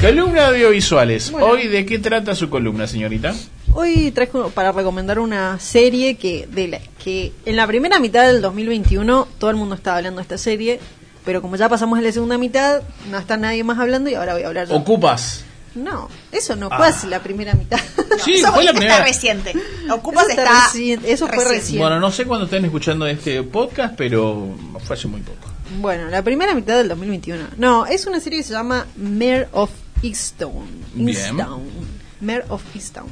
Columna audiovisuales. Hoy, ¿de qué trata su columna, señorita? Hoy traigo para recomendar una serie que, de la, que en la primera mitad del 2021 todo el mundo estaba hablando de esta serie, pero como ya pasamos a la segunda mitad, no está nadie más hablando y ahora voy a hablar yo. ¿Ocupas? No, eso no fue así la primera mitad. Sí, Eso fue la está primera. reciente. Ocupas Eso está está. reciente, eso fue reciente. Bueno, no sé cuándo estén escuchando este podcast, pero fue hace muy poco. Bueno, la primera mitad del 2021. No, es una serie que se llama Mare of Easttown. Easttown. Mare of Easttown.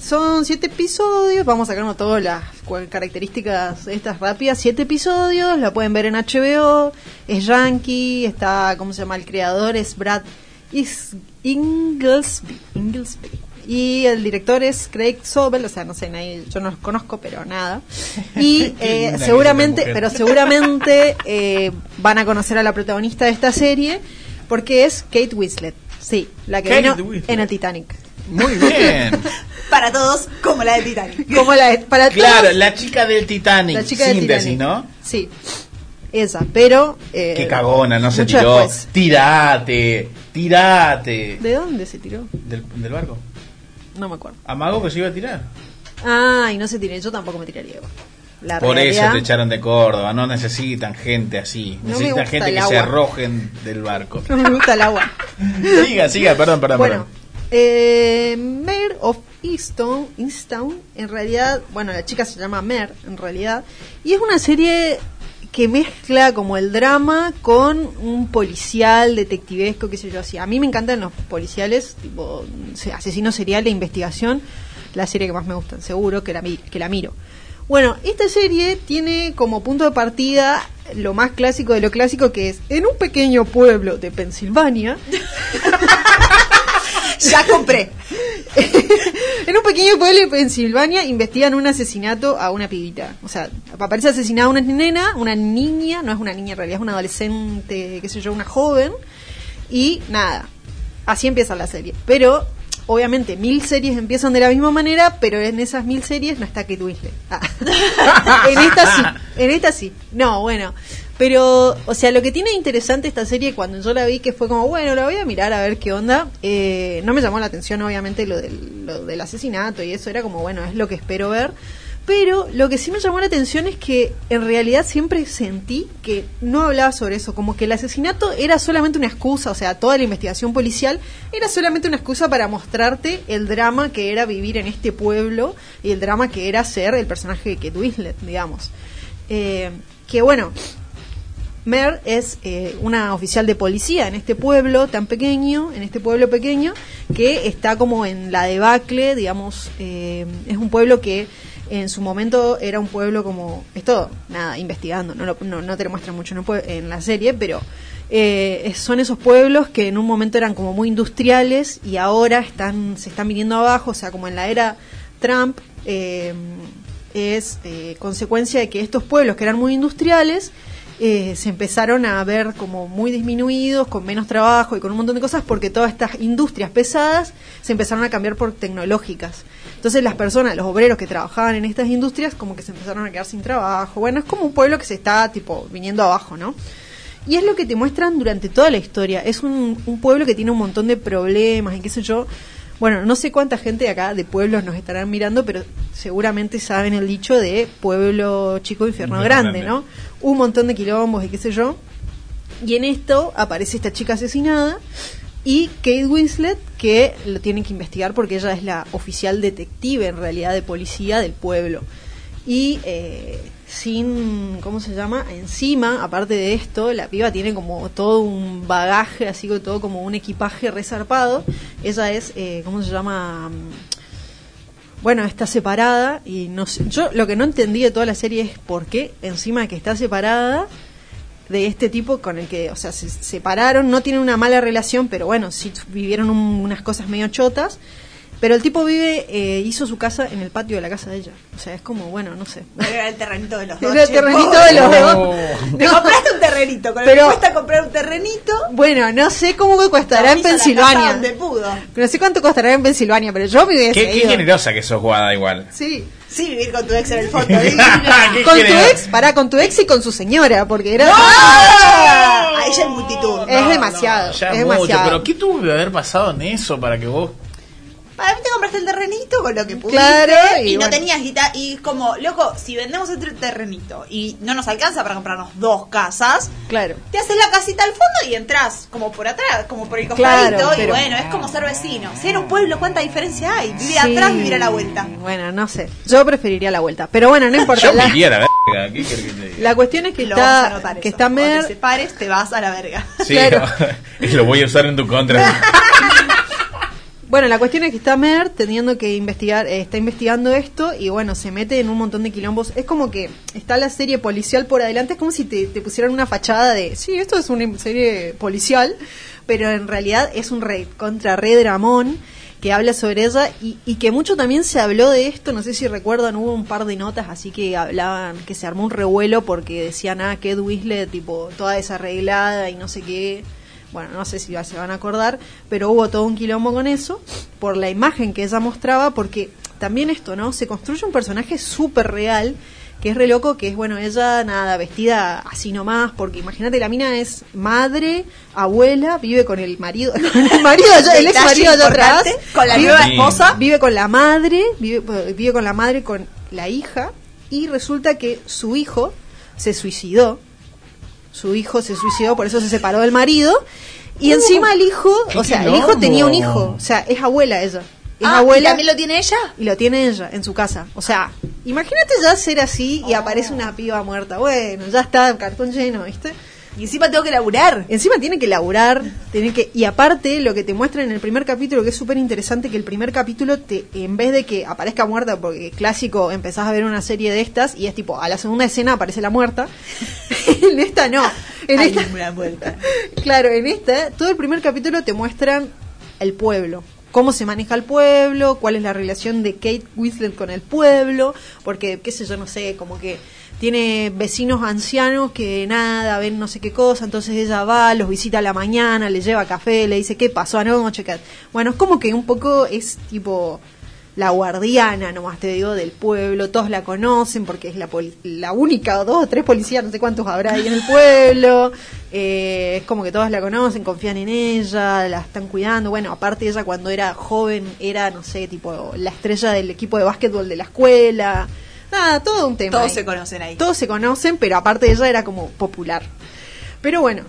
Son siete episodios, vamos a sacarnos todas las características estas rápidas. Siete episodios, la pueden ver en HBO, es yankee, está, ¿cómo se llama? El creador es Brad Is- Inglesby. Inglesby. Y el director es Craig Sobel, o sea, no sé, nadie, yo no los conozco, pero nada. Y eh, seguramente, pero seguramente eh, van a conocer a la protagonista de esta serie, porque es Kate Winslet. Sí, la que Kate vino Winslet. en el Titanic. Muy bien. Para todos, como la de Titanic. Como la de- para claro, todos, la chica del Titanic. la chica del Síntesis, Titanic. ¿no? Sí, esa, pero... eh, Qué cagona, no se tiró. después. Tirate, tirate. ¿De dónde se tiró? Del, del barco. No me acuerdo. Amago que se iba a tirar. Ah, y no se tiró, yo tampoco me tiraría. La Por realidad- eso te echaron de Córdoba. No necesitan gente así. No necesitan gente que se arrojen del barco. No me gusta el agua. siga, siga, perdón, perdón, Bueno, perdón. eh, Mare of Easton, Easttown, en realidad, bueno, la chica se llama Mare, en realidad, y es una serie que mezcla como el drama con un policial detectivesco, qué sé yo, así. A mí me encantan los policiales, tipo se- asesino serial de investigación, la serie que más me gustan, seguro que la, que la miro. Bueno, esta serie tiene como punto de partida lo más clásico de lo clásico que es en un pequeño pueblo de Pensilvania Ya compré. en un pequeño pueblo de Pensilvania investigan un asesinato a una pibita. O sea, aparece asesinada una nena, una niña, no es una niña en realidad, es una adolescente, qué sé yo, una joven. Y nada, así empieza la serie. Pero, obviamente, mil series empiezan de la misma manera, pero en esas mil series no está Kate Winslet. Ah. en esta sí, en esta sí. No, bueno. Pero, o sea, lo que tiene interesante esta serie cuando yo la vi, que fue como, bueno, la voy a mirar a ver qué onda, eh, no me llamó la atención, obviamente, lo del, lo del asesinato y eso era como, bueno, es lo que espero ver. Pero lo que sí me llamó la atención es que en realidad siempre sentí que no hablaba sobre eso, como que el asesinato era solamente una excusa, o sea, toda la investigación policial era solamente una excusa para mostrarte el drama que era vivir en este pueblo y el drama que era ser el personaje de Kate digamos. Eh, que bueno, Mer es eh, una oficial de policía en este pueblo tan pequeño, en este pueblo pequeño, que está como en la debacle, digamos, eh, es un pueblo que en su momento era un pueblo como, es todo, nada, investigando, no, lo- no, no te lo muestran mucho en, en la serie, pero eh, son esos pueblos que en un momento eran como muy industriales y ahora están se están viniendo abajo, o sea, como en la era Trump, eh, es eh, consecuencia de que estos pueblos que eran muy industriales eh, se empezaron a ver como muy disminuidos, con menos trabajo y con un montón de cosas, porque todas estas industrias pesadas se empezaron a cambiar por tecnológicas. Entonces las personas, los obreros que trabajaban en estas industrias, como que se empezaron a quedar sin trabajo. Bueno, es como un pueblo que se está tipo viniendo abajo, ¿no? Y es lo que te muestran durante toda la historia. Es un, un pueblo que tiene un montón de problemas y qué sé yo. Bueno, no sé cuánta gente de acá de pueblos nos estarán mirando, pero seguramente saben el dicho de pueblo chico, infierno grande. ¿no? Un montón de quilombos y qué sé yo. Y en esto aparece esta chica asesinada y Kate Winslet que lo tienen que investigar porque ella es la oficial detective en realidad de policía del pueblo. Y eh, sin, ¿cómo se llama? Encima, aparte de esto, la piba tiene como todo un bagaje, así que todo como un equipaje resarpado. Ella es, eh, ¿cómo se llama? Mm, Bueno, está separada y no sé, yo lo que no entendí de toda la serie es por qué encima que está separada de este tipo con el que, o sea, se separaron, no tienen una mala relación, pero bueno, sí vivieron un- unas cosas medio chotas. Pero el tipo vive, eh, hizo su casa en el patio de la casa de ella. O sea, es como, bueno, no sé. Era el terrenito de los dos. Era el terrenito de los Oh. dos. Te No. compraste un terrenito. Con Pero- el que cuesta comprar un terrenito. Bueno, no sé cómo costará en Pensilvania. donde pudo. No sé cuánto costará en Pensilvania, pero yo me hubiese Qué, qué generosa que sos, Guada, igual. Sí. Sí, vivir con tu ex en el fondo. Qué Con tu ex, pará, con tu ex y con su señora, porque era... ¡Ah! Ahí ya es multitud. Es demasiado, Ya es mucho, demasiado. pero ¿qué tuvo que haber pasado en eso para que vos Para mí te compraste el terrenito con lo que pudiste Claro, y, y no tenías guita y como, loco, si vendemos este terrenito y no nos alcanza para comprarnos dos casas, Claro. te haces la casita al fondo y entras como por atrás, como por el Claro, costadito y bueno, es como ser vecino. Si en un pueblo, ¿cuánta diferencia hay? Vivir Sí. atrás, vivir a la vuelta. Bueno, no sé. Yo preferiría la vuelta. Pero bueno, no importa. Yo La, me la verga. ¿Qué que te diga? la cuestión es que Lo vas a está, anotar que eso. está Cuando Mer... te separes, te vas a la verga. Sí, claro. y lo voy a usar en tu contra. Bueno, la cuestión es que está Mer teniendo que investigar, eh, está investigando esto y bueno, se mete en un montón de quilombos. Es como que está la serie policial por adelante, es como si te, te pusieran una fachada de, sí, esto es una serie policial, pero en realidad es un rey contra Red Dramón que habla sobre ella y, que mucho también se habló de esto, no sé si recuerdan, hubo un par de notas así que hablaban, que se armó un revuelo porque decían, ah, que Ed Winslet, tipo, toda desarreglada y no sé qué bueno, no sé si se van a acordar, pero hubo todo un quilombo con eso, por la imagen que ella mostraba, porque también esto, ¿no? Se construye un personaje súper real, que es re loco, que es, bueno, ella, nada, vestida así nomás, porque imagínate, la mina es madre, abuela, vive con el marido, con el marido allá, el ex marido allá atrás, con la vive, nueva Sí. esposa. vive con la madre, vive, vive con la madre, con la hija, y resulta que su hijo se suicidó, su hijo se suicidó, por eso se separó del marido. Y encima el hijo, o sea, el hijo tenía un hijo, o sea, es abuela ella. Es Ah, ¿y abuela también lo tiene ella? y lo tiene ella en su casa. O sea, imagínate ya ser así y aparece una piba muerta. Bueno, ya está, cartón lleno, ¿viste? Y encima tengo que laburar. Encima tiene que laburar, tiene que y aparte lo que te muestra en el primer capítulo que es súper interesante que el primer capítulo te en vez de que aparezca muerta porque clásico empezás a ver una serie de estas y es tipo a la segunda escena aparece la muerta. en esta no. En Hay esta una vuelta. Claro, en esta, todo el primer capítulo te muestran el pueblo, cómo se maneja el pueblo, cuál es la relación de Kate Winslet con el pueblo, porque, qué sé yo, no sé, como que tiene vecinos ancianos que nada, ven no sé qué cosa, entonces ella va, los visita a la mañana, le lleva café, le dice qué pasó anoche. qué-". Bueno, es como que un poco es tipo la guardiana, nomás te digo, del pueblo, todos la conocen porque es la, poli- la única, o dos o tres policías, no sé cuántos habrá ahí en el pueblo, eh, es como que todos la conocen, confían en ella, la están cuidando, bueno, aparte ella cuando era joven era, no sé, tipo la estrella del equipo de básquetbol de la escuela, nada, todo un tema. Todos ahí. se conocen ahí. Todos se conocen, pero aparte ella era como popular. Pero bueno,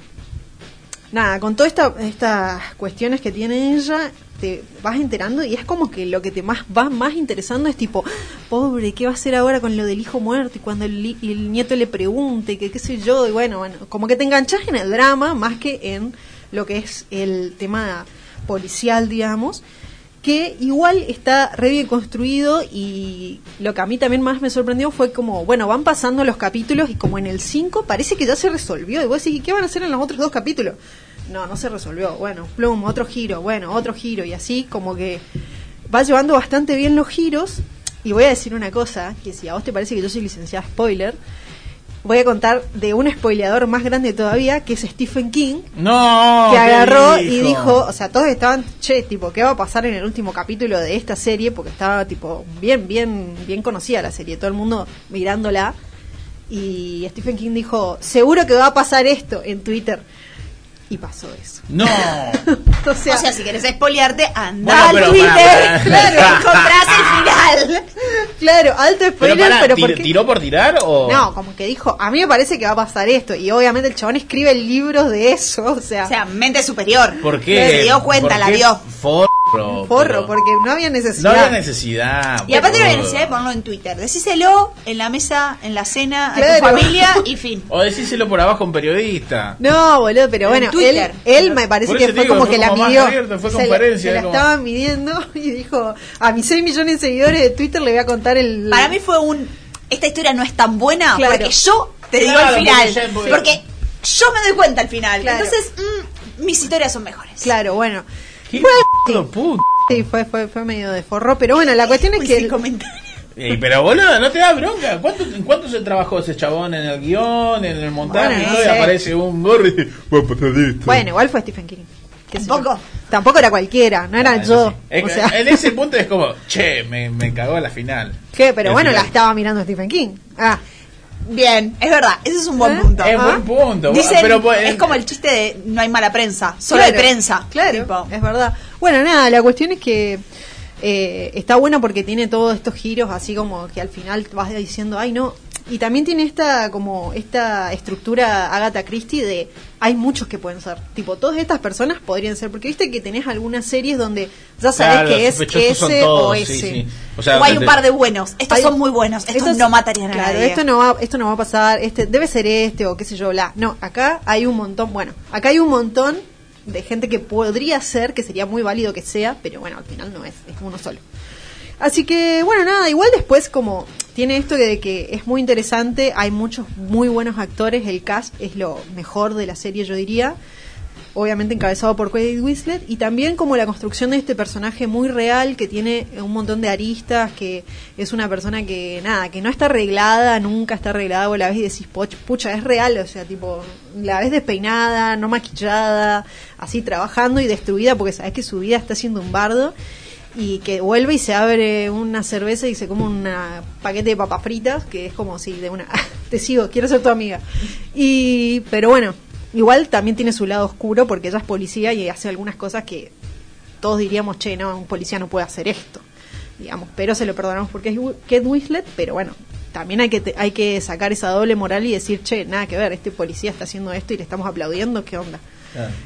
nada, con todas esta, estas cuestiones que tiene ella, te vas enterando y es como que lo que te más va más interesando es tipo, pobre, ¿qué va a hacer ahora con lo del hijo muerto? Y cuando el, el nieto le pregunte, que qué sé yo, y bueno, bueno, como que te enganchas en el drama más que en lo que es el tema policial, digamos que igual está re bien construido y lo que a mí también más me sorprendió fue como, bueno, van pasando los capítulos y como en el 5 parece que ya se resolvió y vos decís, ¿y qué van a hacer en los otros dos capítulos? No, no se resolvió. Bueno, plum, otro giro, bueno, otro giro y así como que va llevando bastante bien los giros y voy a decir una cosa, que si a vos te parece que yo soy licenciada spoiler, voy a contar de un spoileador más grande todavía, que es Stephen King, No. que ¿qué agarró y dijo, o sea, todos estaban, che, tipo, ¿qué va a pasar en el último capítulo de esta serie? Porque estaba, tipo, bien, bien, bien conocida la serie, todo el mundo mirándola. Y Stephen King dijo, seguro que va a pasar esto en Twitter. Y pasó eso. No. o sea, o sea, si querés espolearte, anda Bueno, al pero Twitter, para- claro, comprás el final. claro, alto Pero spoiler, pero, tir- ¿por qué? ¿tiró por tirar o...? No, como que dijo, a mí me parece que va a pasar esto. Y obviamente el chabón escribe libros de eso, o sea, O sea, mente superior. ¿Por qué? Se dio cuenta, ¿Por la vio. Forro. forro, pero- porque no había No necesidad. había necesidad. Y aparte no había necesidad de ponerlo en Twitter. Decíselo en la mesa, en la cena, a Claro. tu familia y fin. O decíselo por abajo a un periodista. No, boludo, pero En bueno, él, Twitter. él me parece que fue digo, como fue que la como midió. abierto, fue se, la- conferencia, se la como- estaban midiendo y dijo, a mis 6 millones de seguidores de Twitter le voy a contar el... Para mí fue un. Esta historia no es tan buena Claro. porque yo te digo Claro, el final. porque ya- porque- yo me doy cuenta al final. Claro. Entonces, mm, mis historias son mejores. Claro, bueno. ¿Qué Fue puto? Sí, fue, fue, fue medio de forro, pero bueno, la cuestión es Uy, que... el- comentario. Ey, pero boludo, no te da bronca. ¿Cuánto, ¿En cuánto se trabajó ese chabón en el guion, en el montaje? Bueno, y no todo, y sé. aparece un gorro y dice, "Voy a pasar esto". Bueno, igual fue Stephen King. Tampoco. Tampoco era cualquiera, no era Ah, yo. sí. Es O sea, En ese punto es como, che, me, me cagó la final. ¿qué? Pero El bueno, la final. estaba mirando Stephen King. Ah, Bien, es verdad, ese es un buen ¿Eh? punto. Es Ah. buen punto. Dicen, pero, pues, es como el chiste de no hay mala prensa, solo Claro, hay prensa. Claro, Tipo, es verdad. Bueno, nada, la cuestión es que eh, está bueno porque tiene todos estos giros así como que al final vas diciendo, ay no. Y también tiene esta como esta estructura Agatha Christie de hay muchos que pueden ser. Tipo, todas estas personas podrían ser. Porque viste que tenés algunas series donde ya sabes Claro, que es ese todos, o ese. sí. O sea, o hay un par de buenos. Estos Hay- son muy buenos. Estos, estos- no matarían a claro, nadie. esto no va, esto no va a pasar, este debe ser este o qué sé yo, bla. No, acá hay un montón, bueno, acá hay un montón de gente que podría ser, que sería muy válido que sea, pero bueno, al final no es, es uno solo. Así que, bueno, nada, igual después como tiene esto de que es muy interesante, hay muchos muy buenos actores, el cast es lo mejor de la serie, yo diría. Obviamente encabezado por Kate Winslet y también como la construcción de este personaje muy real que tiene un montón de aristas, que es una persona que nada, que no está arreglada, nunca está arreglada, vos la ves y decís, "Poch- pucha, es real, o sea, tipo, la ves despeinada, no maquillada, así trabajando y destruida porque sabes que su vida está siendo un bardo y que vuelve y se abre una cerveza y se come un paquete de papas fritas, que es como si de una, te sigo, quiero ser tu amiga. Y, pero bueno, igual también tiene su lado oscuro porque ella es policía y hace algunas cosas que todos diríamos, che, no, un policía no puede hacer esto, digamos, pero se lo perdonamos porque es Kate Winslet, pero bueno, también hay que, hay que sacar esa doble moral y decir, che, nada que ver, este policía está haciendo esto y le estamos aplaudiendo, ¿qué onda?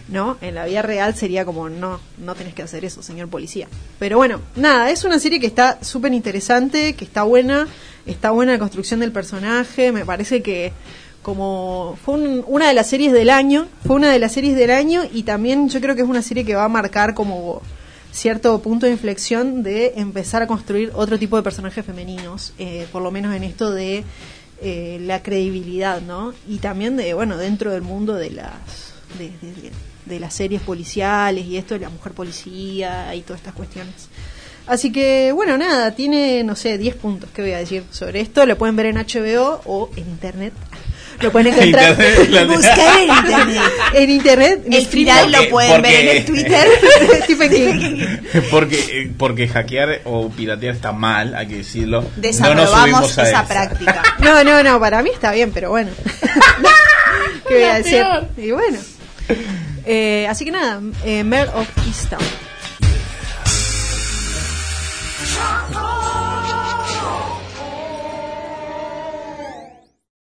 ¿No? En la vida real sería como, no, no tenés que hacer eso, señor policía. Pero bueno, nada, es una serie que está súper interesante, que está buena, está buena la construcción del personaje, me parece que como fue un- una de las series del año, fue una de las series del año y también yo creo que es una serie que va a marcar como cierto punto de inflexión de empezar a construir otro tipo de personajes femeninos, eh, por lo menos en esto de eh, la credibilidad, ¿no? Y también de, bueno, dentro del mundo de las de, de- de- las series policiales y esto de la mujer policía y todas estas cuestiones. Así que, bueno, nada, tiene, no sé, 10 puntos que voy a decir sobre esto. Lo pueden ver en HBO o en internet. Lo pueden encontrar Buscar en internet. en internet. El final lo pueden ver en el Twitter. Stephen King. porque, porque hackear o piratear está mal, hay que decirlo. No Desaprobamos a esa esa. práctica. No, no, no, para mí está bien, pero bueno. ¿Qué voy a decir? Y bueno. Eh, así que nada, eh, Mayor of Easttown.